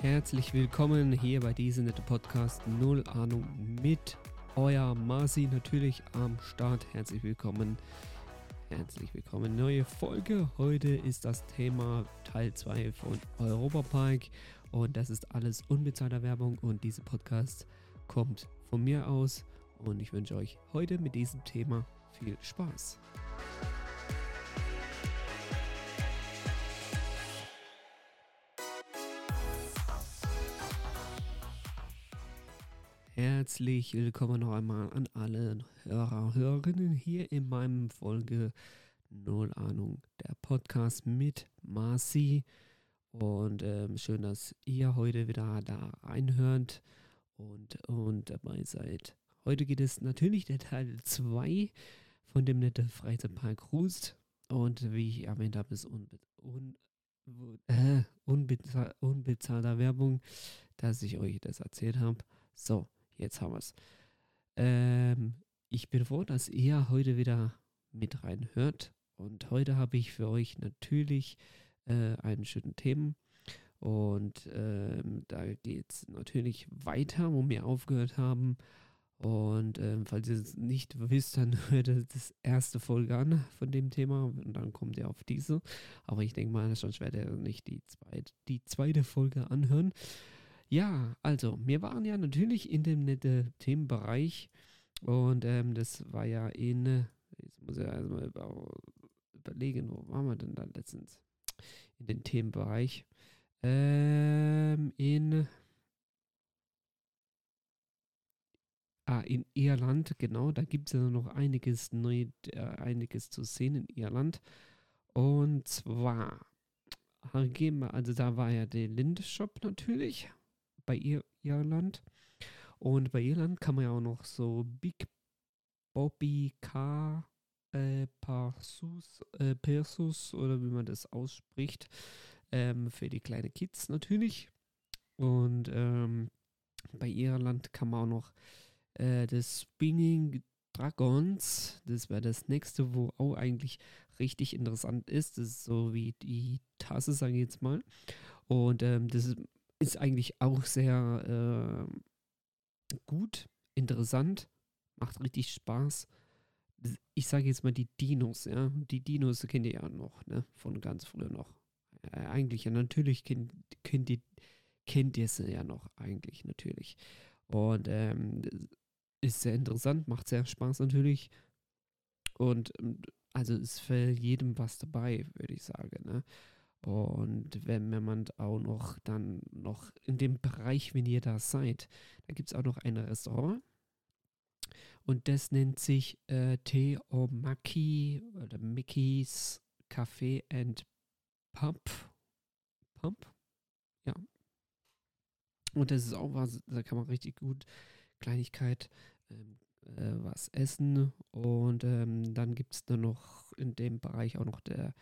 Herzlich willkommen hier bei diesem netten Podcast Null Ahnung mit euer Marci natürlich am Start. Herzlich willkommen. Herzlich willkommen. Neue Folge. Heute ist das Thema Teil 2 von Europa Park und das ist alles unbezahlter Werbung und dieser Podcast kommt von mir aus und ich wünsche euch heute mit diesem Thema viel Spaß. Herzlich willkommen noch einmal an alle Hörer, Hörerinnen hier in meinem Folge Null Ahnung, der Podcast mit Marci. Und ähm, schön, dass ihr heute wieder da reinhört und, und dabei seid. Heute geht es natürlich der Teil 2 von dem nette Freizeitpark Rust. Und wie ich erwähnt habe, ist unbe un äh, unbezahl unbezahlter Werbung, dass ich euch das erzählt habe. So, Jetzt haben wir es. Ähm, ich bin froh, dass ihr heute wieder mit reinhört. Und heute habe ich für euch natürlich äh, einen schönen Themen. Und ähm, da geht es natürlich weiter, wo wir aufgehört haben. Und ähm, falls ihr es nicht wisst, dann hört ihr das erste Folge an von dem Thema und dann kommt ihr auf diese. Aber ich denke mal, sonst werdet ihr nicht die zweite, die zweite Folge anhören. Ja, also, wir waren ja natürlich in dem netten Themenbereich und ähm, das war ja in, jetzt muss ich erstmal über, überlegen, wo waren wir denn da letztens? In den Themenbereich. Ähm, in, ah, in Irland, genau, da gibt es ja noch einiges neu, äh, einiges zu sehen in Irland. Und zwar, also da war ja der Linde-Shop natürlich bei Ir Irland. Und bei Irland kann man ja auch noch so Big Bobby Car äh, Persus, äh, Persus oder wie man das ausspricht, ähm, für die kleinen Kids natürlich. Und ähm, bei Irland kann man auch noch äh, das Spinning Dragons, das wäre das nächste, wo auch eigentlich richtig interessant ist. Das ist so wie die Tasse, sage ich jetzt mal. Und ähm, das ist eigentlich auch sehr äh, gut, interessant, macht richtig Spaß. Ich sage jetzt mal die Dinos, ja. Die Dinos kennt ihr ja noch, ne? Von ganz früher noch. Äh, eigentlich, ja, natürlich kennt, kennt, ihr, kennt ihr sie ja noch, eigentlich, natürlich. Und ähm, ist sehr interessant, macht sehr Spaß natürlich. Und also ist für jedem was dabei, würde ich sagen, ne? Und wenn, man auch noch dann noch in dem Bereich, wenn ihr da seid, da gibt es auch noch ein Restaurant. Und das nennt sich äh, Teomaki oder Mickey's Café and Pump. Pump? Ja. Und das ist auch was, da kann man richtig gut Kleinigkeit ähm, äh, was essen. Und ähm, dann gibt es dann noch in dem Bereich auch noch der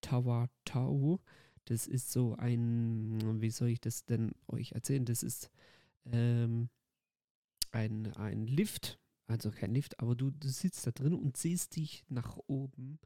Tawatau. Das ist so ein, wie soll ich das denn euch erzählen? Das ist ähm, ein, ein Lift, also kein Lift, aber du, du sitzt da drin und siehst dich nach oben,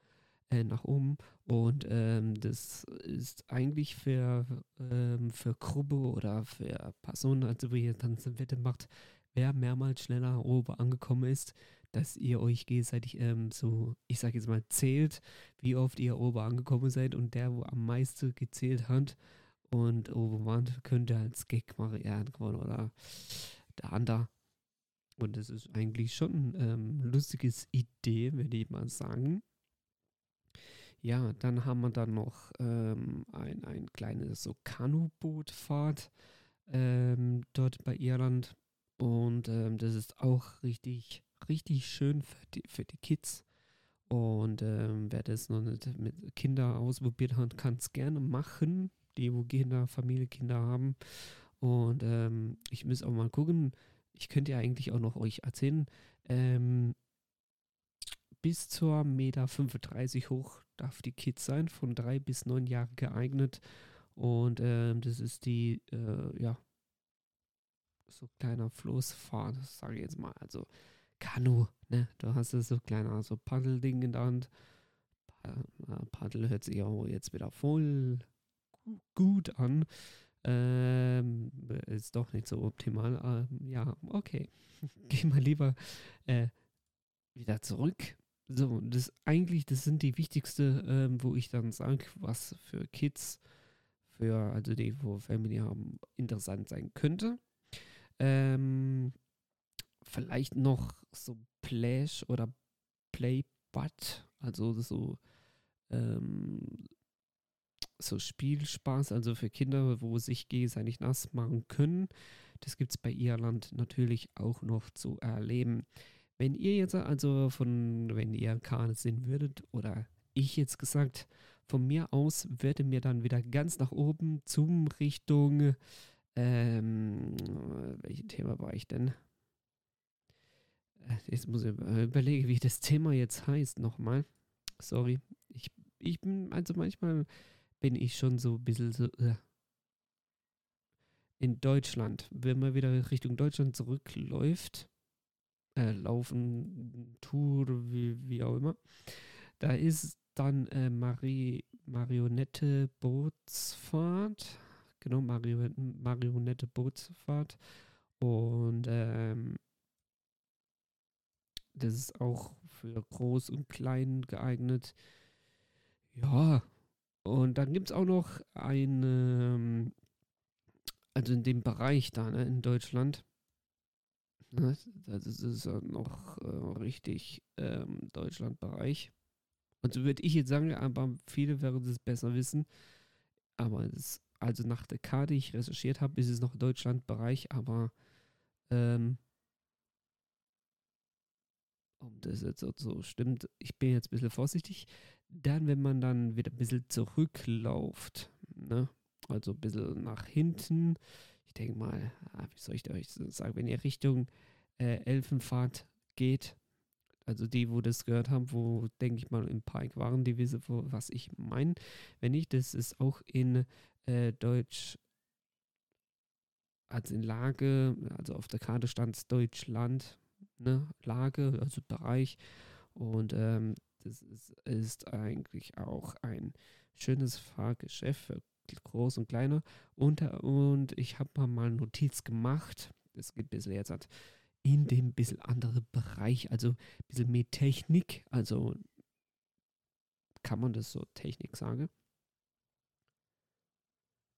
äh, nach oben und ähm, das ist eigentlich für, ähm, für Gruppe oder für Personen, also wo ihr dann eine Wette macht, wer mehrmals schneller oben angekommen ist, dass ihr euch gegenseitig ähm, so, ich sage jetzt mal, zählt, wie oft ihr oben angekommen seid und der, wo am meisten gezählt hat und oben war, könnte als Gag machen, ja, oder der andere. Und das ist eigentlich schon ähm, lustiges Idee, würde ich mal sagen. Ja, dann haben wir dann noch ähm, ein, ein kleines so Kanubootfahrt ähm, dort bei Irland. Und ähm, das ist auch richtig richtig schön für die, für die Kids. Und ähm, wer das noch nicht mit Kindern ausprobiert hat, kann es gerne machen. Die, wo Kinder, Familie, Kinder haben. Und ähm, ich muss auch mal gucken. Ich könnte ja eigentlich auch noch euch erzählen. Ähm, bis zur Meter 35 hoch darf die Kids sein, von drei bis neun Jahre geeignet. Und ähm, das ist die, äh, ja, so kleiner Floßfahrt, sage ich jetzt mal. Also Kanu, ne? Du hast so kleiner so Paddelding in der Hand. Paddel hört sich auch jetzt wieder voll gut an. Ähm, ist doch nicht so optimal. Ähm, ja, okay. Geh mal lieber äh, wieder zurück. So, das eigentlich, das sind die wichtigste, ähm, wo ich dann sage, was für Kids, für also die, wo Family haben, interessant sein könnte. Ähm, vielleicht noch so Plash oder Playbud, also so ähm, so Spielspaß, also für Kinder, wo sich gegenseitig nass machen können. Das gibt es bei Irland natürlich auch noch zu erleben. Wenn ihr jetzt also von, wenn ihr Kahn sehen würdet, oder ich jetzt gesagt, von mir aus würde mir dann wieder ganz nach oben zum Richtung, ähm, welches Thema war ich denn? Äh, jetzt muss ich überlegen, wie das Thema jetzt heißt nochmal. Sorry. Ich, ich bin, also manchmal bin ich schon so ein bisschen so. Äh. In Deutschland, wenn man wieder Richtung Deutschland zurückläuft, äh, laufen, Tour, wie, wie auch immer, da ist dann äh, Marie, Marionette Bootsfahrt. Genau, Marionette Bootsfahrt. Und ähm, das ist auch für Groß und Klein geeignet. Ja, und dann gibt es auch noch eine, ähm, also in dem Bereich da, ne, in Deutschland, ne, das ist noch äh, richtig ähm, Deutschlandbereich. Und so würde ich jetzt sagen, aber viele werden es besser wissen. Aber das, also nach der Karte, die ich recherchiert habe, ist es noch Deutschlandbereich, aber ähm, ob das jetzt so stimmt, ich bin jetzt ein bisschen vorsichtig. Dann, wenn man dann wieder ein bisschen zurückläuft, ne? also ein bisschen nach hinten, ich denke mal, ah, wie soll ich euch sagen, wenn ihr Richtung äh, Elfenfahrt geht, also die, wo das gehört haben, wo, denke ich mal, im Park waren, die wissen, wo, was ich meine. Wenn nicht, das ist auch in äh, Deutsch, also in Lage, also auf der Karte stand es Deutschland, ne, Lage, also Bereich. Und ähm, das ist, ist, eigentlich auch ein schönes Fahrgeschäft für groß und kleine. Und, und ich habe mal eine Notiz gemacht. Das geht bisschen jetzt halt in dem bisschen anderen Bereich, also ein bisschen mehr Technik. Also kann man das so Technik sagen?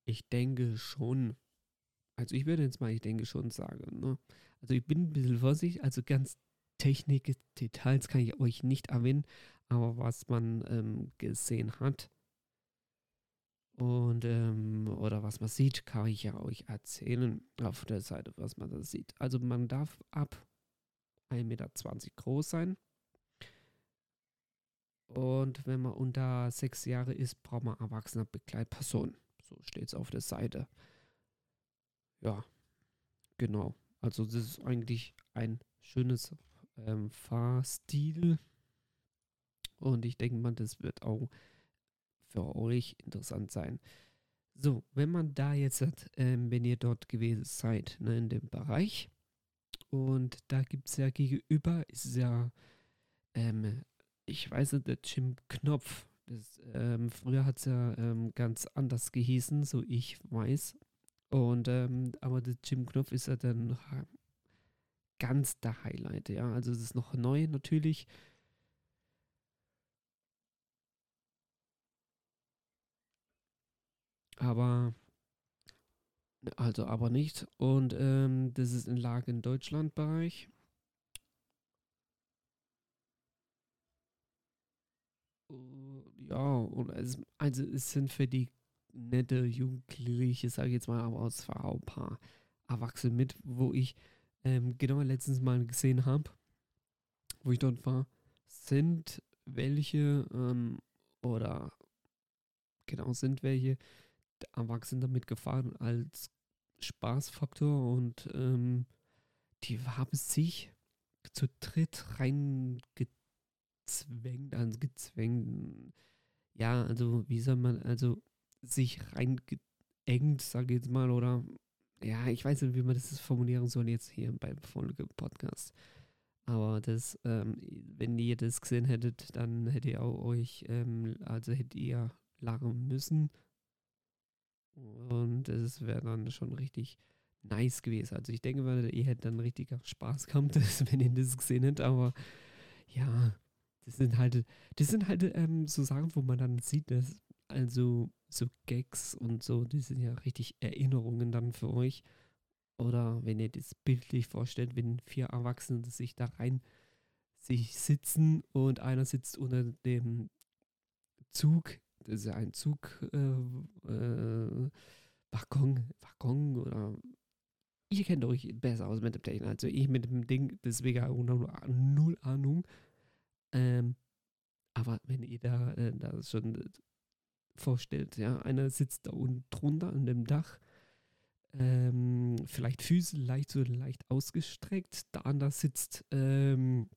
Ich denke schon. Also ich würde jetzt mal, ich denke schon sagen. Ne? Also ich bin ein bisschen vorsichtig, also ganz Technik, Details kann ich euch nicht erwähnen, aber was man ähm, gesehen hat und ähm, oder was man sieht, kann ich ja euch erzählen auf der Seite, was man da sieht. Also man darf ab 1,20 Meter groß sein. Und wenn man unter sechs Jahre ist, braucht man erwachsene Begleitperson. So steht es auf der Seite. Ja, genau. Also das ist eigentlich ein schönes ähm, Fahrstil. Und ich denke mal, das wird auch für euch interessant sein. So, wenn man da jetzt, ähm, wenn ihr dort gewesen seid, ne, in dem Bereich, und da gibt es ja gegenüber, ist ja, ähm, ich weiß nicht, der Jim Knopf. Das, ähm, früher hat es ja ähm, ganz anders gehießen, so ich weiß. Und, ähm, aber der Jim Knopf ist ja dann ganz der Highlight, ja. Also es ist noch neu natürlich. Aber also aber nicht. Und ähm, das ist in Lage in Deutschland Bereich. Ja, und es, also es sind für die nette Jugendliche, sage ich jetzt mal, aber aus auch ein paar Erwachsene mit, wo ich ähm, genau letztens mal gesehen habe, wo ich dort war, sind welche ähm, oder genau sind welche Erwachsene damit gefahren als Spaßfaktor und ähm, die haben sich zu dritt reingezwängt, also gezwängt, ja, also wie soll man, also sich reingeengt, sage ich jetzt mal, oder ja, ich weiß nicht, wie man das formulieren soll jetzt hier beim Folge-Podcast. Aber das, ähm, wenn ihr das gesehen hättet, dann hättet ihr auch euch, ähm, also hättet ihr lachen müssen. Und es wäre dann schon richtig nice gewesen. Also ich denke mal, ihr hättet dann richtig Spaß gehabt, wenn ihr das gesehen hättet, aber ja, das sind halt, das sind halt ähm, so Sachen, wo man dann sieht, dass also so Gags und so, die sind ja richtig Erinnerungen dann für euch. Oder wenn ihr das bildlich vorstellt, wenn vier Erwachsene sich da rein sich sitzen und einer sitzt unter dem Zug, das ist ja ein Zug, äh, äh, Waggon, Waggon oder ihr kennt euch besser aus mit dem Technik. Also ich mit dem Ding, deswegen auch null Ahnung. Ähm, aber wenn ihr da, äh, da schon vorstellt, ja, einer sitzt da unten drunter an dem Dach, ähm, vielleicht Füße leicht so leicht ausgestreckt, der andere sitzt ähm,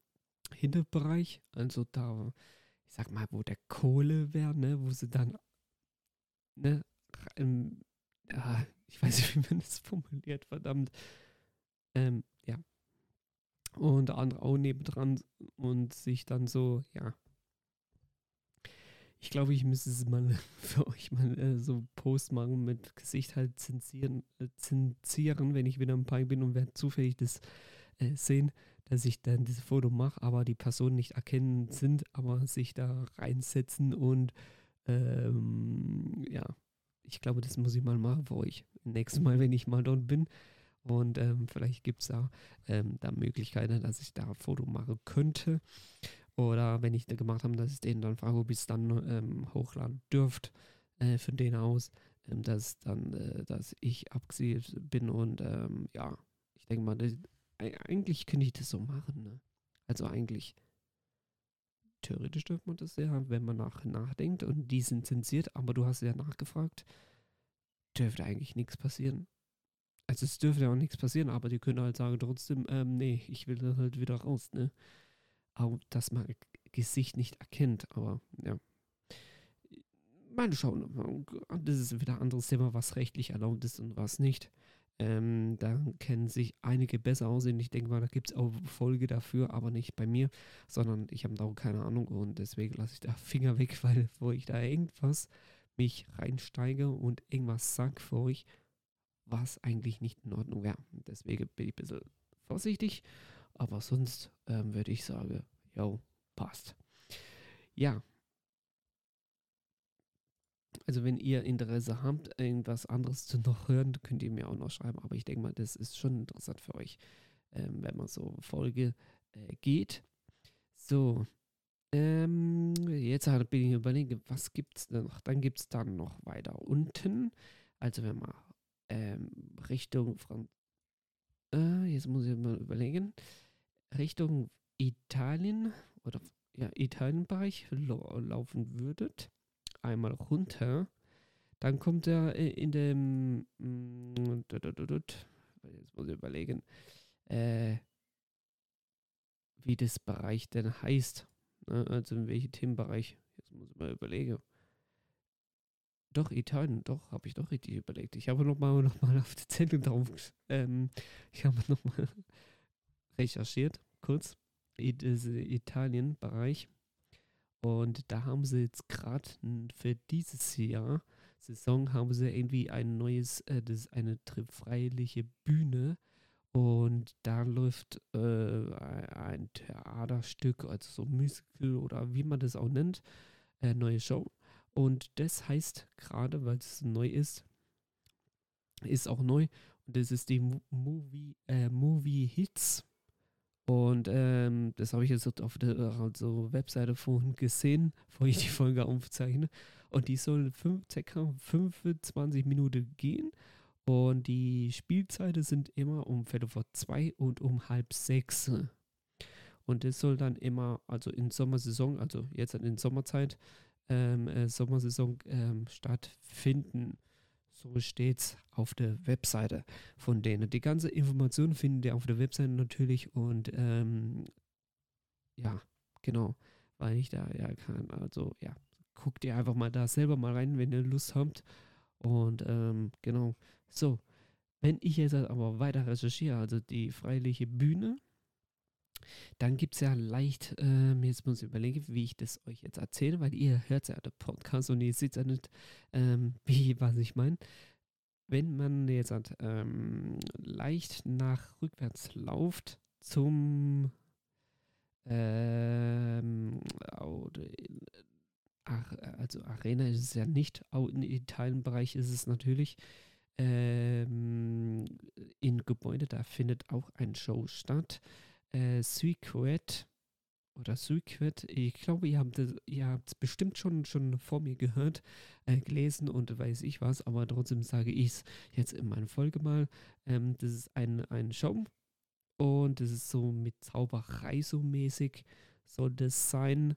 Hinterbereich, also da, ich sag mal, wo der Kohle wäre, ne, wo sie dann, ne, ähm, ja, ich weiß nicht, wie man das formuliert, verdammt. Ähm, ja. Und der andere auch nebendran und sich dann so, ja. Ich glaube, ich müsste es mal für euch mal äh, so Post machen mit Gesicht halt zensieren, äh, zensieren, wenn ich wieder im Park bin und werde zufällig das äh, sehen, dass ich dann dieses Foto mache, aber die Personen nicht erkennen sind, aber sich da reinsetzen und ähm, ja, ich glaube, das muss ich mal machen für euch. Nächstes Mal, wenn ich mal dort bin. Und ähm, vielleicht gibt es da, ähm, da Möglichkeiten, dass ich da ein Foto machen könnte. Oder wenn ich da gemacht habe, dass ich den dann frage, ob ich es dann ähm, hochladen dürft äh, von denen aus, ähm, dass dann, äh, dass ich abgesehen bin und ähm, ja, ich denke mal, das, eigentlich könnte ich das so machen. Ne? Also eigentlich theoretisch dürfte man das ja, wenn man nach, nachdenkt und die sind zensiert, aber du hast ja nachgefragt, dürfte eigentlich nichts passieren. Also es dürfte ja auch nichts passieren, aber die können halt sagen trotzdem, ähm, nee, ich will dann halt wieder raus, ne? Auch, dass man Gesicht nicht erkennt, aber ja. Mal schauen, das ist wieder ein anderes Thema, was rechtlich erlaubt ist und was nicht. Ähm, da kennen sich einige besser aus. Und ich denke mal, da gibt es auch Folge dafür, aber nicht bei mir, sondern ich habe da auch keine Ahnung und deswegen lasse ich da Finger weg, weil wo ich da irgendwas mich reinsteige und irgendwas sage für euch, was eigentlich nicht in Ordnung wäre. Deswegen bin ich ein bisschen vorsichtig, aber sonst ähm, würde ich sagen, jo, passt. Ja, also wenn ihr Interesse habt, irgendwas anderes zu noch hören, könnt ihr mir auch noch schreiben. Aber ich denke mal, das ist schon interessant für euch, ähm, wenn man so Folge äh, geht. So, ähm, jetzt bin ich überlegen, was gibt es noch? Dann gibt es dann noch weiter unten. Also wenn man ähm, Richtung Franz äh, jetzt muss ich mal überlegen, Richtung Italien oder ja, Italienbereich laufen würdet einmal runter. Dann kommt er äh, in dem. Mm, jetzt muss ich überlegen, äh, wie das Bereich denn heißt. Ne? Also in welchem Themenbereich. Jetzt muss ich mal überlegen. Doch, Italien, doch, habe ich doch richtig überlegt. Ich habe nochmal noch mal auf die Zettel drauf. Ähm, ich habe nochmal recherchiert, kurz. Italien-Bereich. Und da haben sie jetzt gerade für dieses Jahr, Saison, haben sie irgendwie ein neues, äh, das ist eine freiliche Bühne. Und da läuft äh, ein Theaterstück, also so Musical oder wie man das auch nennt, äh, neue Show. Und das heißt gerade, weil es neu ist, ist auch neu. Und das ist die Movie, äh, Movie Hits und ähm, das habe ich jetzt auf der also Webseite vorhin gesehen, bevor ich die Folge aufzeichne. Und die soll fünf, ca. 25 Minuten gehen. Und die Spielzeiten sind immer um Viertel vor zwei und um halb sechs. Und das soll dann immer, also in Sommersaison, also jetzt in Sommerzeit, ähm, äh, Sommersaison ähm, stattfinden. So steht es auf der Webseite von denen. Die ganze Information findet ihr auf der Webseite natürlich und ähm, ja, genau, weil ich da ja kann. Also ja, guckt ihr einfach mal da selber mal rein, wenn ihr Lust habt. Und ähm, genau, so. Wenn ich jetzt aber weiter recherchiere, also die freiliche Bühne, dann gibt es ja leicht, ähm, jetzt muss ich überlegen, wie ich das euch jetzt erzähle, weil ihr hört ja den Podcast und ihr seht ja nicht, ähm, wie, was ich meine. wenn man jetzt ähm, leicht nach rückwärts lauft zum ähm, also Arena ist es ja nicht, im Italienbereich ist es natürlich ähm, in Gebäude, da findet auch ein Show statt. Äh, Suiquet oder Suiquet, ich glaube, ihr habt es bestimmt schon, schon vor mir gehört, äh, gelesen und weiß ich was, aber trotzdem sage ich es jetzt in meiner Folge mal. Ähm, das ist ein, ein Show und das ist so mit Zauberei so mäßig soll das sein.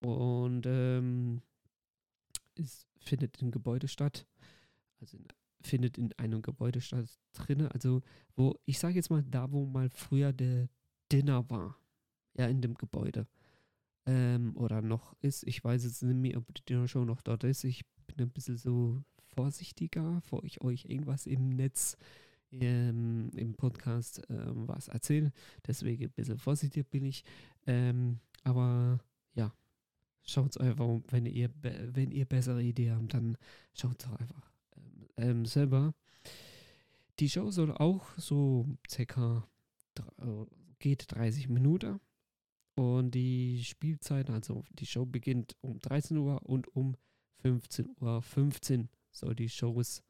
Und ähm, es findet im Gebäude statt, also in findet in einem Gebäude statt drinne, also wo, ich sage jetzt mal, da wo mal früher der Dinner war, ja, in dem Gebäude. Ähm, oder noch ist, ich weiß jetzt nicht mehr, ob die Dinner Show noch dort ist. Ich bin ein bisschen so vorsichtiger, bevor ich euch irgendwas im Netz, ähm, im Podcast ähm, was erzähle. Deswegen ein bisschen vorsichtig bin ich. Ähm, aber ja, schaut einfach, wenn ihr, wenn ihr bessere Ideen habt, dann schaut es einfach ähm, selber. Die Show soll auch so äh, geht 30 Minuten und die Spielzeit, also die Show beginnt um 13 Uhr und um 15 Uhr 15 soll die Shows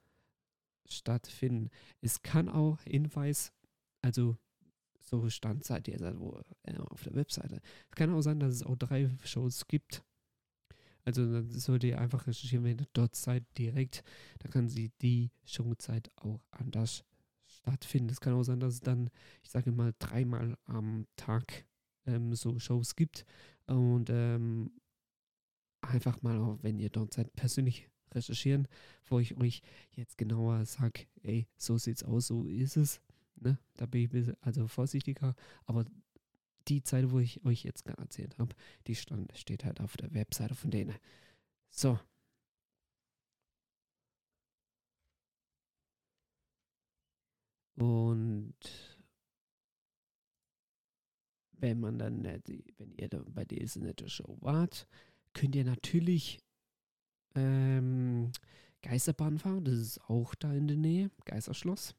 stattfinden. Es kann auch Hinweis, also so stand seit jetzt also, äh, auf der Webseite. Es kann auch sein, dass es auch drei Shows gibt also dann sollte ihr einfach recherchieren, wenn ihr dort seid, direkt. Da kann sie die Showzeit auch anders stattfinden. Es kann auch sein, dass es dann, ich sage mal, dreimal am Tag ähm, so Shows gibt. Und ähm, einfach mal, auch wenn ihr dort seid, persönlich recherchieren, wo ich euch jetzt genauer sage, ey, so sieht's aus, so ist es. Ne? Da bin ich ein bisschen also vorsichtiger, aber die Zeit, wo ich euch jetzt gerade erzählt habe, die stand, steht halt auf der Webseite von denen. So. Und wenn man dann, wenn ihr da bei dieser nette Show wart, könnt ihr natürlich ähm, Geisterbahn fahren. Das ist auch da in der Nähe, Geisterschloss.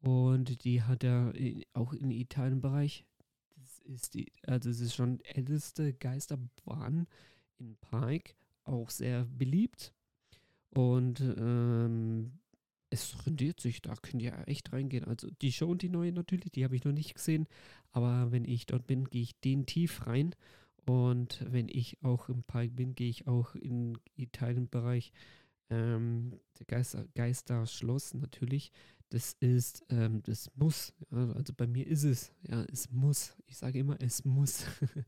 Und die hat er auch im Italienbereich ist die, also es ist schon älteste Geisterbahn in Park, auch sehr beliebt. Und ähm, es rendiert sich, da könnt ihr echt reingehen. Also die Show und die neue natürlich, die habe ich noch nicht gesehen. Aber wenn ich dort bin, gehe ich den tief rein. Und wenn ich auch im Park bin, gehe ich auch in Italienbereich. Ähm, der Geister, Geisterschloss natürlich das ist, ähm, das muss. Ja, also bei mir ist es, ja, es muss. Ich sage immer, es muss.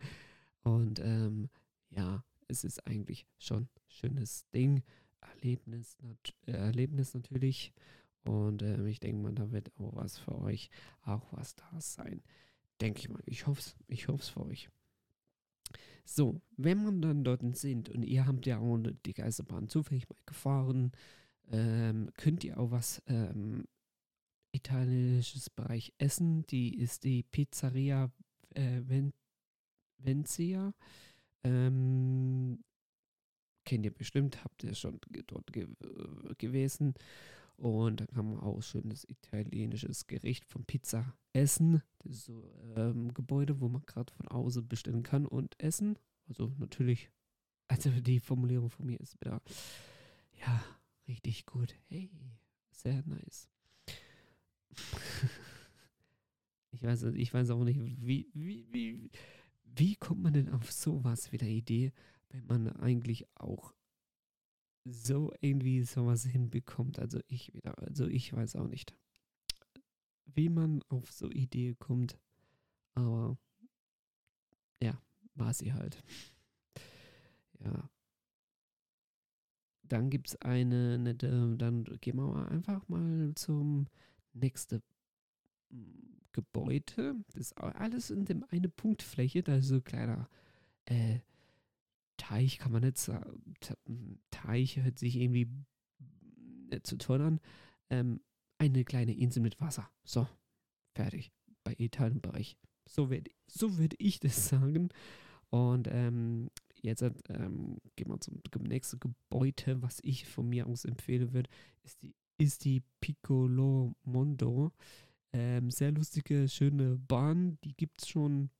Und ähm, ja, es ist eigentlich schon ein schönes Ding. Erlebnis, nat Erlebnis natürlich. Und ähm, ich denke mal, da wird auch was für euch, auch was da sein. Denke ich mal. Ich hoffe es, ich hoffe es für euch. So, wenn man dann dort sind und ihr habt ja auch die Geisterbahn zufällig mal gefahren, ähm, könnt ihr auch was ähm, italienisches Bereich Essen. Die ist die Pizzeria äh, Ven Vencia. Ähm, kennt ihr bestimmt, habt ihr schon dort ge äh, gewesen. Und da kann man auch schönes italienisches Gericht von Pizza essen. Das ist so ähm, Gebäude, wo man gerade von außen bestellen kann und essen. Also natürlich, also die Formulierung von mir ist wieder, ja, richtig gut. Hey, sehr nice. ich, weiß, ich weiß auch nicht, wie, wie, wie, wie kommt man denn auf sowas wie der Idee, wenn man eigentlich auch so irgendwie sowas hinbekommt. Also ich wieder, also ich weiß auch nicht, wie man auf so Idee kommt. Aber ja, war sie halt. Ja. Dann gibt es eine nette, dann gehen wir mal einfach mal zum nächste hm, Gebäude. Das ist alles in dem eine Punktfläche. Da ist so ein kleiner äh, Teich, kann man nicht sagen. Teich hört sich irgendwie nicht zu toll an. Ähm, eine kleine Insel mit Wasser. So, fertig. Bei Italienbereich. So würde so würd ich das sagen. Und ähm, jetzt ähm, gehen wir zum nächsten Gebäude, was ich von mir aus empfehlen würde, ist die ist die Piccolo Mondo. Ähm, sehr lustige, schöne Bahn. Die gibt es schon,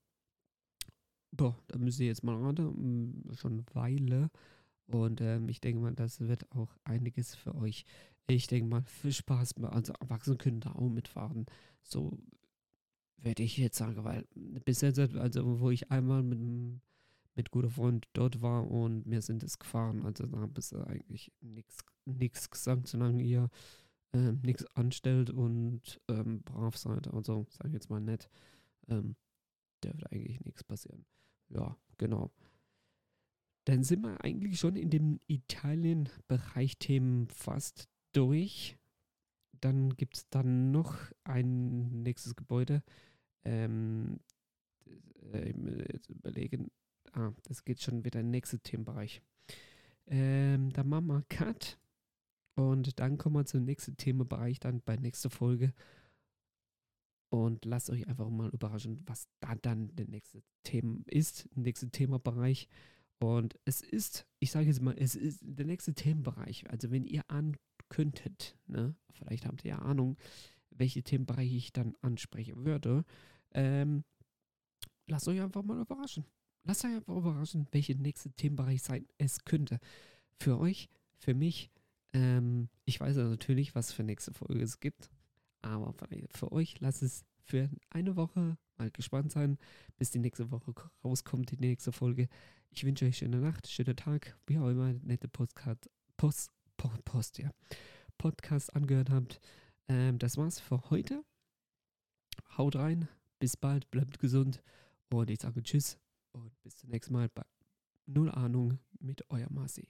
boah, da müsst ihr jetzt mal raten, mm, schon eine Weile. Und ähm, ich denke mal, das wird auch einiges für euch. Ich denke mal, für Spaß, also Erwachsene können da auch mitfahren. So werde ich jetzt sagen, weil bis jetzt, also wo ich einmal mit, mit guter Freund dort war und wir sind es gefahren, also da haben wir eigentlich nichts gesagt, solange ihr äh, nichts anstellt und ähm, brav seid, also sage ich jetzt mal nett, ähm, dürfte eigentlich nichts passieren. Ja, genau. Dann sind wir eigentlich schon in dem Italien-Bereich Themen fast durch. Dann gibt es dann noch ein nächstes Gebäude. Ähm, äh, jetzt überlegen. Ah, das geht schon wieder in den nächsten Themenbereich. Ähm, dann machen wir Cut. Und dann kommen wir zum nächsten Themenbereich, dann bei nächster Folge. Und lasst euch einfach mal überraschen, was da dann der nächste Thema ist, der nächste Themenbereich. Und es ist, ich sage jetzt mal, es ist der nächste Themenbereich. Also wenn ihr an könntet, ne, vielleicht habt ihr ja Ahnung, welche Themenbereiche ich dann ansprechen würde. Ähm, lasst euch einfach mal überraschen. Lasst euch einfach überraschen, welche nächste Themenbereich sein es könnte. Für euch, für mich, ähm, ich weiß ja natürlich, was für nächste Folge es gibt, aber für euch lasst es für eine Woche mal gespannt sein, bis die nächste Woche rauskommt, die nächste Folge. Ich wünsche euch schöne Nacht, schönen Tag, wie auch immer, nette Postcard, Post, Post, Post, ja, Podcast angehört habt. Ähm, das war's für heute. Haut rein, bis bald, bleibt gesund und ich sage Tschüss und bis zum nächsten Mal bei Null Ahnung mit euer Marci.